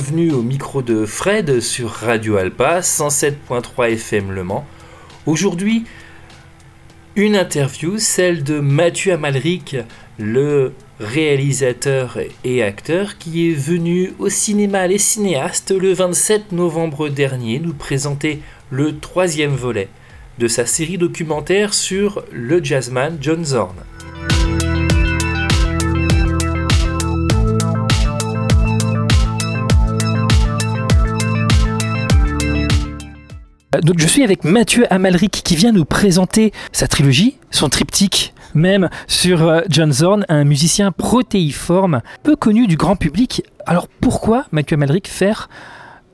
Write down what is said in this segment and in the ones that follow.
bienvenue au micro de Fred sur Radio Alpa 107.3 FM Le Mans. Aujourd'hui, une interview, celle de Mathieu Amalric, le réalisateur et acteur qui est venu au cinéma Les Cinéastes le 27 novembre dernier nous présenter le troisième volet de sa série documentaire sur le jazzman John Zorn. Donc je suis avec Mathieu Amalric qui vient nous présenter sa trilogie, son triptyque même sur euh, John Zorn, un musicien protéiforme peu connu du grand public. Alors pourquoi Mathieu Amalric faire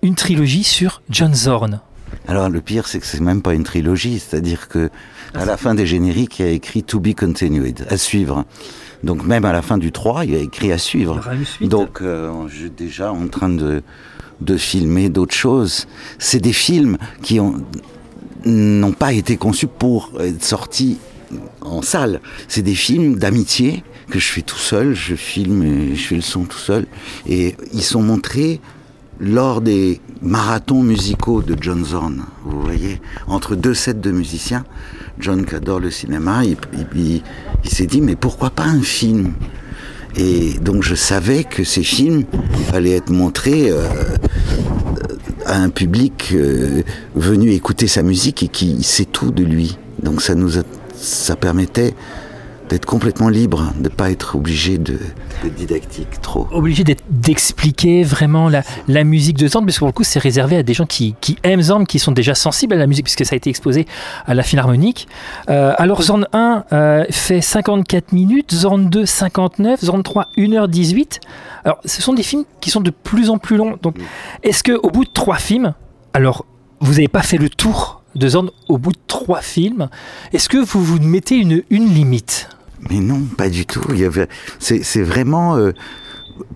une trilogie sur John Zorn? Alors le pire, c'est que c'est même pas une trilogie, c'est-à-dire que à la fin des génériques, il y a écrit To be continued, à suivre. Donc même à la fin du 3, il y a écrit à suivre. Donc euh, je suis déjà en train de, de filmer d'autres choses. C'est des films qui n'ont pas été conçus pour être sortis en salle. C'est des films d'amitié que je fais tout seul, je filme et je fais le son tout seul. Et ils sont montrés lors des marathons musicaux de John Zorn, vous voyez, entre deux sets de musiciens. John qui adore le cinéma, il, s'est dit mais pourquoi pas un film? Et donc je savais que ces films allaient être montrés euh, à un public euh, venu écouter sa musique et qui sait tout de lui. Donc ça nous ça permettait d'être complètement libre, de ne pas être obligé de, didactique trop. Obligé d'expliquer vraiment la, la, musique de Zorn, parce que pour le coup c'est réservé à des gens qui, qui, aiment Zorn, qui sont déjà sensibles à la musique, puisque ça a été exposé à la Philharmonique. Euh, alors Zorn 1 euh, fait 54 minutes, Zorn 2 59, Zorn 3 1h18. Alors ce sont des films qui sont de plus en plus longs. Donc est-ce qu'au bout de trois films, alors vous n'avez pas fait le tour de Zorn au bout de trois films, est-ce que vous vous mettez une, une limite? Mais non, pas du tout. C'est, vraiment. Euh,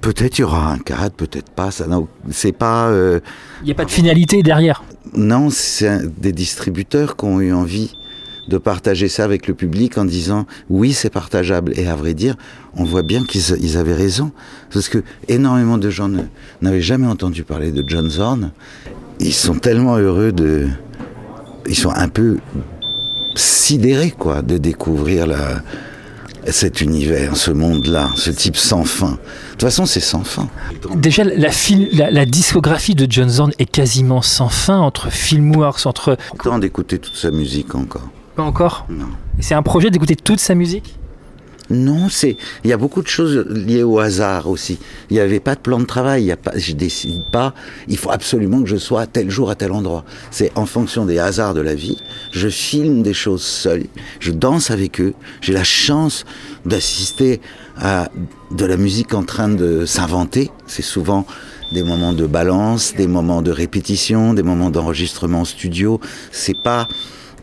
peut-être il y aura un cadre, peut-être pas. Ça, c'est pas. Euh, il n'y a pas de finalité derrière. Non, c'est des distributeurs qui ont eu envie de partager ça avec le public en disant oui c'est partageable et à vrai dire on voit bien qu'ils avaient raison parce que énormément de gens n'avaient jamais entendu parler de John Zorn ils sont tellement heureux de ils sont un peu sidérés quoi de découvrir la cet univers, ce monde-là, ce type sans fin. De toute façon, c'est sans fin. Déjà, la, la, discographie de John Zorn est quasiment sans fin entre Filmworks, entre... Temps d'écouter toute sa musique encore. Pas encore? Non. C'est un projet d'écouter toute sa musique? Non, c'est il y a beaucoup de choses liées au hasard aussi. Il n'y avait pas de plan de travail. Il y a pas, je décide pas. Il faut absolument que je sois à tel jour à tel endroit. C'est en fonction des hasards de la vie. Je filme des choses seul. Je danse avec eux. J'ai la chance d'assister à de la musique en train de s'inventer. C'est souvent des moments de balance, des moments de répétition, des moments d'enregistrement studio. C'est pas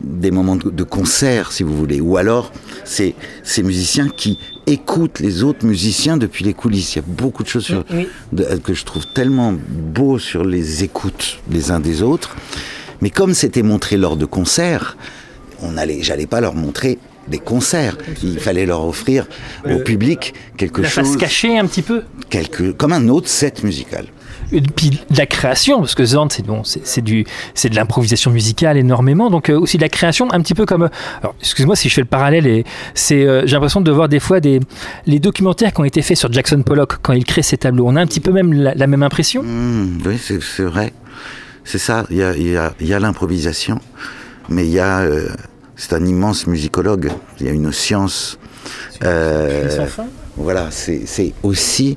des moments de concert, si vous voulez, ou alors c'est ces musiciens qui écoutent les autres musiciens depuis les coulisses. Il y a beaucoup de choses que je trouve tellement beau sur les écoutes les uns des autres. Mais comme c'était montré lors de concerts, on allait, j'allais pas leur montrer des concerts. Il fallait leur offrir au euh, public quelque la chose. Face cachée un petit peu. Quelque, comme un autre set musical puis de la création, parce que Zorn, c'est bon, c'est du, c'est de l'improvisation musicale énormément, donc euh, aussi de la création, un petit peu comme, euh, alors excuse-moi si je fais le parallèle, et c'est, euh, j'ai l'impression de voir des fois des, les documentaires qui ont été faits sur Jackson Pollock quand il crée ses tableaux. On a un petit peu même la, même impression? Mmh, oui, c'est vrai, c'est ça. Il y a, y a, y a l'improvisation, mais il y a, c'est un immense musicologue. Il y a une science. Euh, voilà, c'est aussi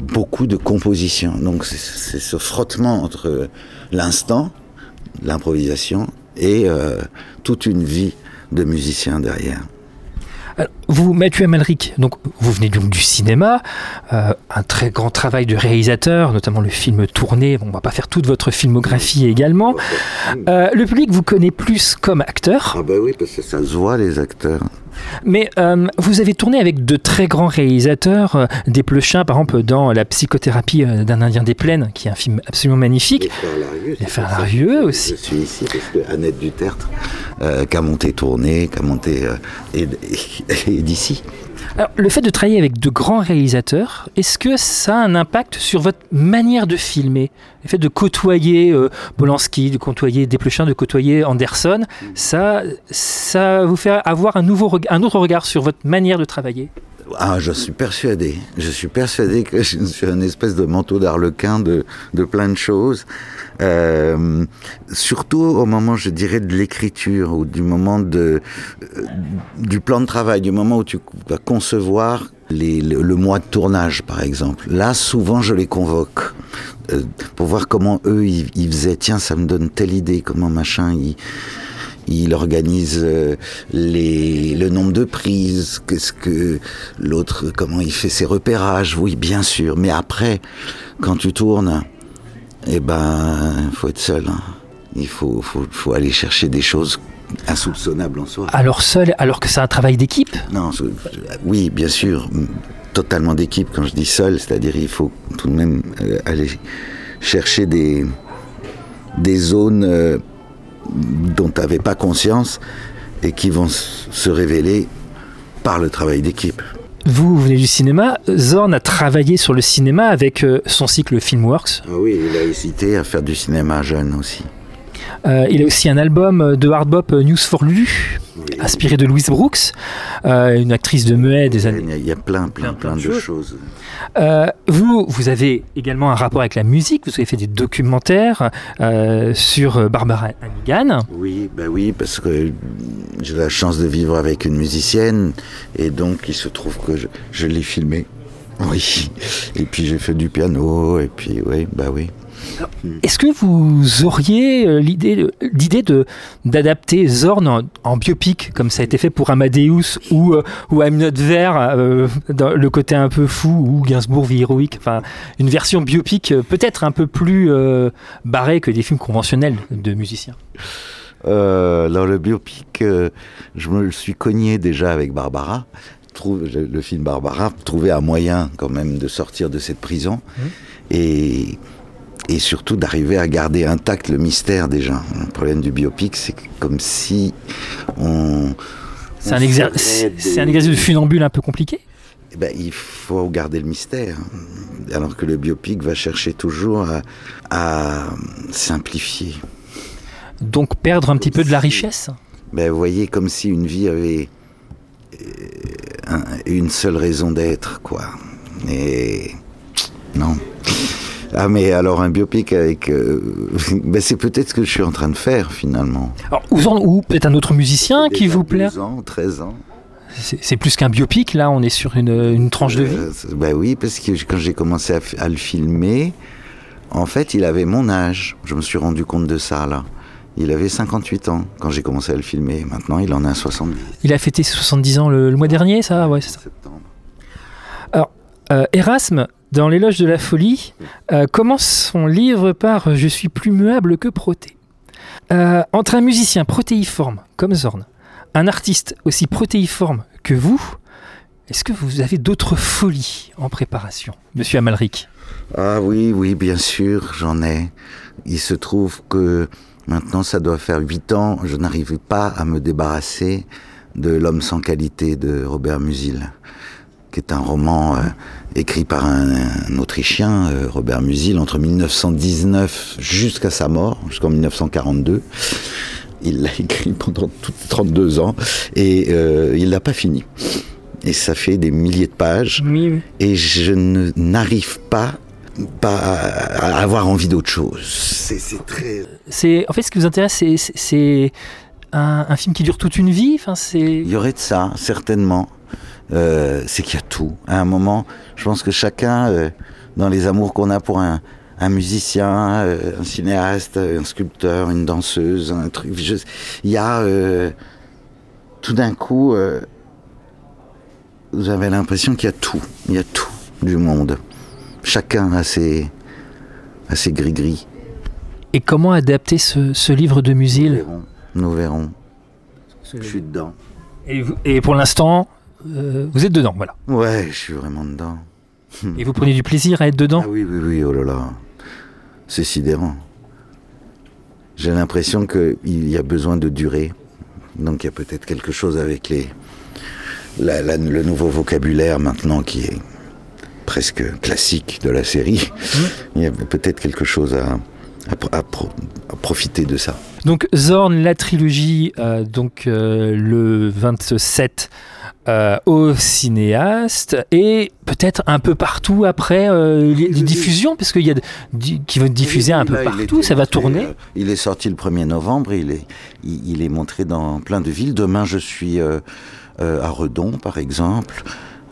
beaucoup de composition. Donc c'est ce frottement entre l'instant, l'improvisation et euh, toute une vie de musicien derrière. Vous, Mathieu Amalric, donc vous venez donc du cinéma, euh, un très grand travail de réalisateur, notamment le film tourné. Bon, on va pas faire toute votre filmographie également. Euh, le public vous connaît plus comme acteur. Ah bah oui, parce que ça se voit les acteurs. Mais euh, vous avez tourné avec de très grands réalisateurs, euh, des Plechins par exemple dans La psychothérapie euh, d'un Indien des plaines, qui est un film absolument magnifique. Les Frères Larieux aussi. Je suis ici parce que Annette Dutertre, qui a monté tourné, qui a monté et, d'ici. Alors, le fait de travailler avec de grands réalisateurs, est-ce que ça a un impact sur votre manière de filmer? Le fait de côtoyer euh, Polanski, de côtoyer Desplechin, de côtoyer Anderson, ça, ça vous fait avoir un, nouveau, un autre regard sur votre manière de travailler? Ah, je suis persuadé. Je suis persuadé que je suis un espèce de manteau d'arlequin de, de plein de choses. Euh, surtout au moment, je dirais, de l'écriture ou du moment de, euh, du plan de travail, du moment où tu vas concevoir le, mois de tournage, par exemple. Là, souvent, je les convoque euh, pour voir comment eux, ils, ils, faisaient. Tiens, ça me donne telle idée, comment machin, ils il organise euh, les, le nombre de prises, qu'est-ce que l'autre, comment il fait ses repérages, oui, bien sûr. Mais après, quand tu tournes, eh ben, il faut être seul. Hein. Il faut, faut, faut aller chercher des choses insoupçonnables en soi. Alors seul, alors que c'est un travail d'équipe? Non, oui, bien sûr, totalement d'équipe. Quand je dis seul, c'est-à-dire il faut tout de même euh, aller chercher des, des zones euh, dont tu n'avais pas conscience et qui vont se révéler par le travail d'équipe. Vous, venez du cinéma. Zorn a travaillé sur le cinéma avec euh, son cycle Filmworks. Ah oui, il a hésité à faire du cinéma jeune aussi. Euh, il a aussi un album de hard bop euh, News for Inspiré de Louise Brooks, une actrice de muet des années. Il y a plein, plein, plein, de, choses. Euh, vous, vous avez également un rapport avec la musique. Vous avez fait des documentaires euh, sur Barbara Hannigan. Oui, ben oui, parce que j'ai la chance de vivre avec une musicienne et donc il se trouve que je, je l'ai filmé. Oui. Et puis j'ai fait du piano et puis oui, bah oui. Est-ce que vous auriez euh, l'idée de d'adapter Zorn en, biopic comme ça a été fait pour Amadeus ou euh, ou Hamlet Vert euh, dans le côté un peu fou ou Gainsbourg vie héroïque enfin une version biopic peut-être un peu plus barrée que des films conventionnels de musiciens? Dans le biopic je me suis cogné déjà avec Barbara. Le film Barbara trouver un moyen quand même de sortir de cette prison. Mmh. et et surtout d'arriver à garder intact le mystère déjà. Le problème du biopic, c'est comme si on... C'est un, exercice, un exercice de funambule un peu compliqué eh ben, il faut garder le mystère, alors que le biopic va chercher toujours à, à simplifier. Donc perdre un petit peu de la richesse ben, Vous voyez, comme si une vie avait euh, une seule raison d'être, quoi. Et non. Ah mais alors un biopic avec... Euh, ben c'est peut-être ce que je suis en train de faire finalement. Alors, ou, peut-être un autre musicien qui vous plaît 12 ans, 13 ans. C'est plus qu'un biopic, là, on est sur une, une tranche de vie. Euh, ben oui, parce que quand j'ai commencé à, à, le filmer, en fait, il avait mon âge. Je me suis rendu compte de ça, là. Il avait 58 ans quand j'ai commencé à le filmer. Maintenant, il en a 70. Il a fêté 70 ans le, mois dernier, ça? Ouais, c'est ça. Septembre. Alors, euh, Erasme, dans l'éloge de la folie, euh, commence son livre par Je suis plus muable que Proté. Euh, entre un musicien protéiforme comme Zorn, un artiste aussi protéiforme que vous, est-ce que vous avez d'autres folies en préparation, monsieur Amalric? Ah oui, oui, bien sûr, j'en ai. Il se trouve que maintenant, ça doit faire huit ans, je n'arrive pas à me débarrasser de L'homme sans qualité de Robert Musil qui est un roman euh, écrit par un, Autrichien, euh, Robert Musil, entre 1919 jusqu'à sa mort, jusqu'en 1942. Il l'a écrit pendant 32 ans et euh, il l'a pas fini. Et ça fait des milliers de pages. Et je n'arrive pas pas à avoir envie d'autre chose. C'est très. C'est en fait ce qui vous intéresse, c'est un, un, film qui dure toute une vie? Enfin, c'est. Il y aurait de ça certainement. Euh, c'est qu'il y a tout. À un moment, je pense que chacun, euh, dans les amours qu'on a pour un, un musicien, euh, un cinéaste, un sculpteur, une danseuse, un truc, il y a tout d'un coup, vous avez l'impression qu'il y a tout, il y a tout du monde. Chacun a ses, a ses gris-gris. Et comment adapter ce, ce livre de Musil? Nous verrons. Nous verrons. Je suis dedans. Et, et pour l'instant, euh, vous êtes dedans, voilà. Ouais, je suis vraiment dedans. Et vous prenez du plaisir à être dedans ah Oui, oui, oui, oh là là. C'est sidérant. J'ai l'impression qu'il y a besoin de durer. Donc il y a peut-être quelque chose avec les, le nouveau vocabulaire maintenant qui est presque classique de la série. Mmh. Il y a peut-être quelque chose à, à, profiter de ça. Donc Zorn, la trilogie, euh, donc euh, le 27 euh, au cinéaste et peut-être un peu partout après les, diffusions, parce qu'il y a qui vont diffuser un peu partout, ça va tourner. il est sorti le 1er novembre, il est, il, est montré dans plein de villes. Demain, je suis à Redon, par exemple.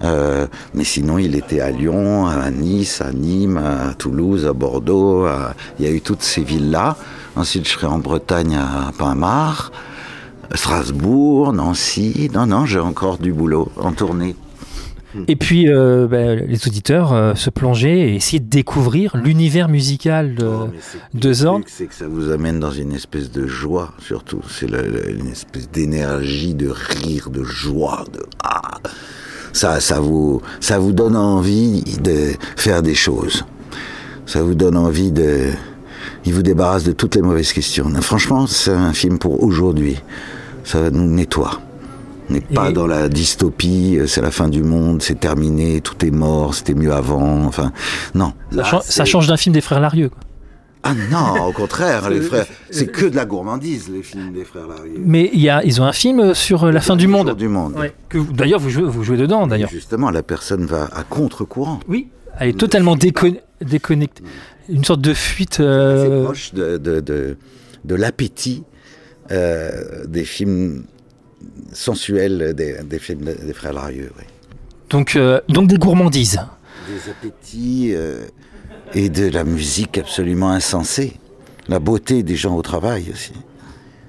Euh, mais sinon, il était à Lyon, à Nice, à Nîmes, à Toulouse, à Bordeaux. Il y a eu toutes ces villes-là. Ensuite, je serai en Bretagne à Pinmar, Strasbourg, Nancy. Non, non, j'ai encore du boulot en tournée. Et puis, euh, ben, les auditeurs euh, se plonger et essayer de découvrir l'univers musical de, oh, de Zorn. C'est que ça vous amène dans une espèce de joie, surtout. C'est une espèce d'énergie, de rire, de joie, de ah ça, ça vous, ça vous donne envie de faire des choses. Ça vous donne envie de, il vous débarrasse de toutes les mauvaises questions. Franchement, c'est un film pour aujourd'hui. Ça nous nettoie. On n'est pas dans la dystopie, c'est la fin du monde, c'est terminé, tout est mort, c'était mieux avant. Enfin, non. Ça, change d'un film des frères Larieux. Ah non, au contraire, les frères, c'est que de la gourmandise, les films des frères Larieux. Mais il y a, ils ont un film sur la fin du monde. Du monde. d'ailleurs, vous jouez, vous jouez dedans, d'ailleurs. Justement, la personne va à contre-courant. Oui, elle est totalement déconnectée. Une sorte de fuite. Euh... proche de, de, de, l'appétit euh, des films sensuels des, des films des frères Larieux. Donc, euh, donc des gourmandises. Des appétits. Euh, et de la musique absolument insensée. La beauté des gens au travail aussi.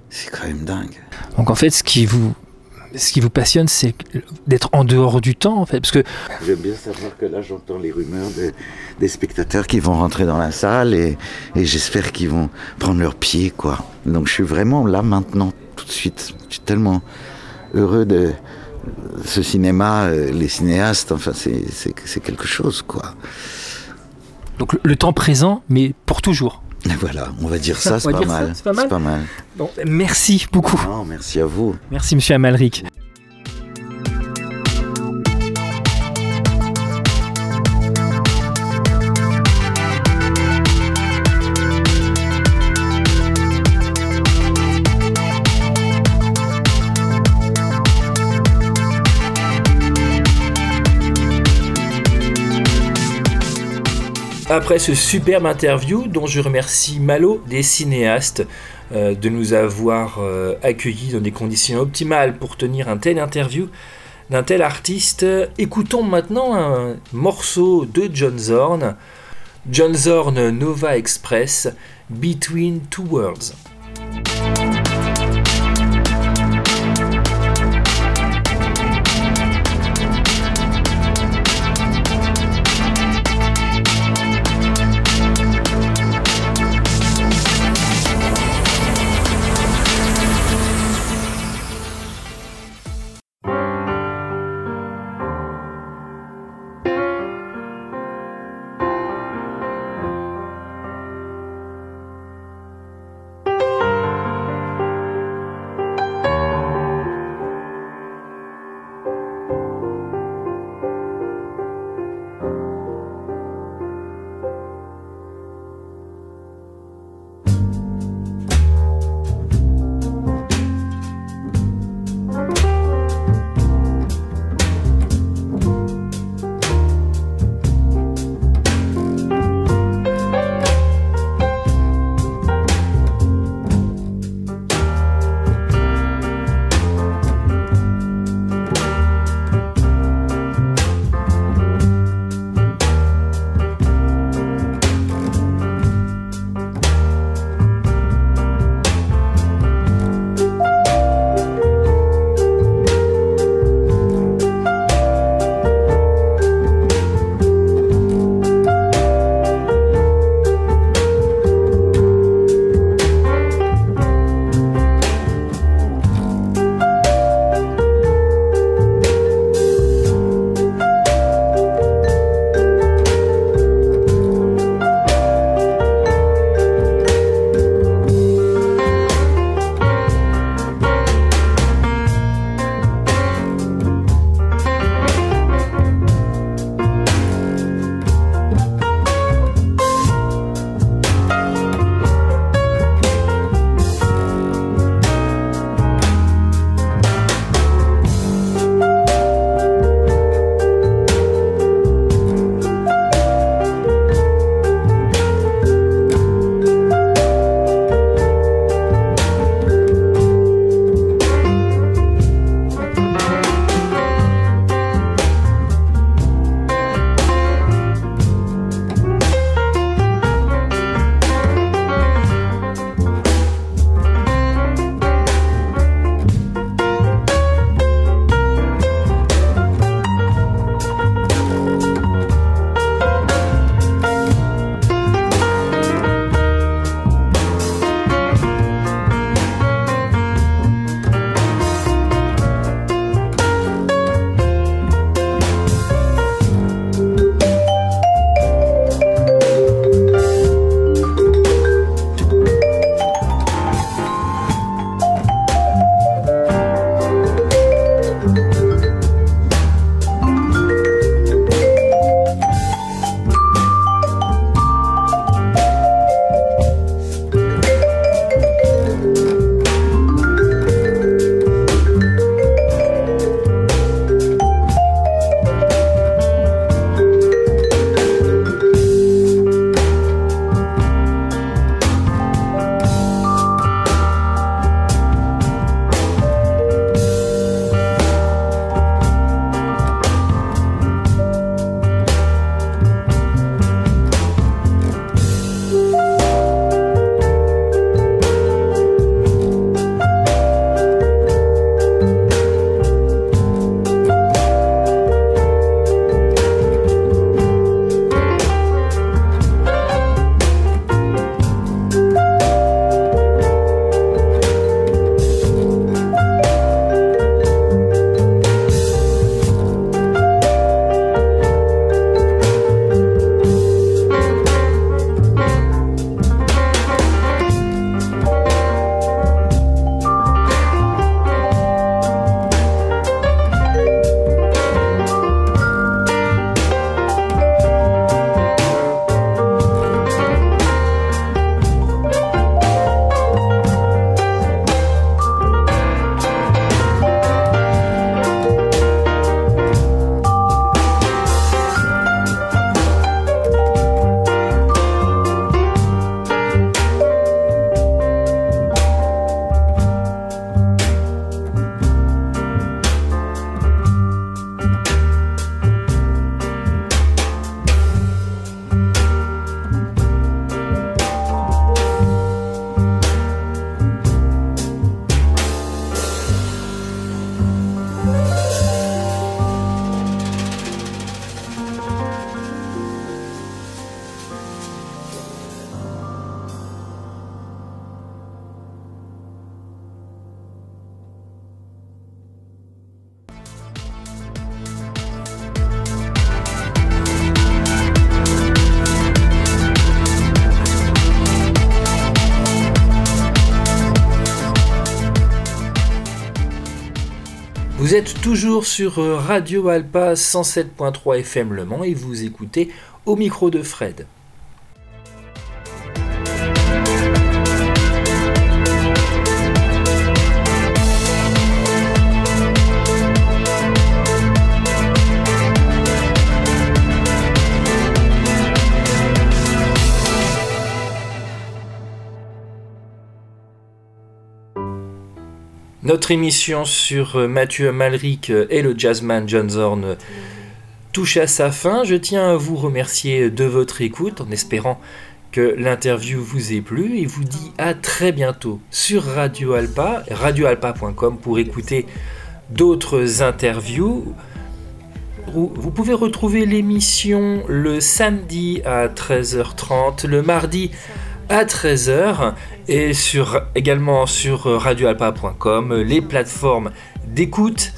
C'est quand même dingue. Donc en fait, ce qui vous, ce qui vous passionne, c'est d'être en dehors du temps, en fait, parce que j'aime bien savoir que là, j'entends les rumeurs des spectateurs qui vont rentrer dans la salle et, et j'espère qu'ils vont prendre leur pied, quoi. Donc je suis vraiment là maintenant, tout de suite. Je suis tellement heureux de ce cinéma, euh, les cinéastes. Enfin, c'est quelque chose, quoi. Donc le, temps présent, mais pour toujours. Voilà, on va dire ça, c'est pas, mal. C'est pas mal. Bon, merci beaucoup. merci à vous. Merci, monsieur Amalric. Après ce superbe interview, dont je remercie Malo des cinéastes euh, de nous avoir euh, accueillis dans des conditions optimales pour tenir un tel interview d'un tel artiste, écoutons maintenant un morceau de John Zorn, John Zorn Nova Express, Between Two Worlds. Vous êtes toujours sur euh, Radio Alpa 107.3 FM Le Mans et vous écoutez au micro de Fred. Notre émission sur euh, Mathieu Malric euh, et le jazzman John Zorn euh, touche à sa fin. Je tiens à vous remercier de votre écoute en espérant que l'interview vous ait plu et vous dis à très bientôt sur Radio Alpa, radioalpa.com pour écouter d'autres interviews. Vous pouvez retrouver l'émission le samedi à 13h30, le mardi à 13h et sur, également sur radioalpa.com, les plateformes d'écoute.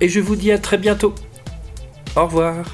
Et je vous dis à très bientôt. Au revoir.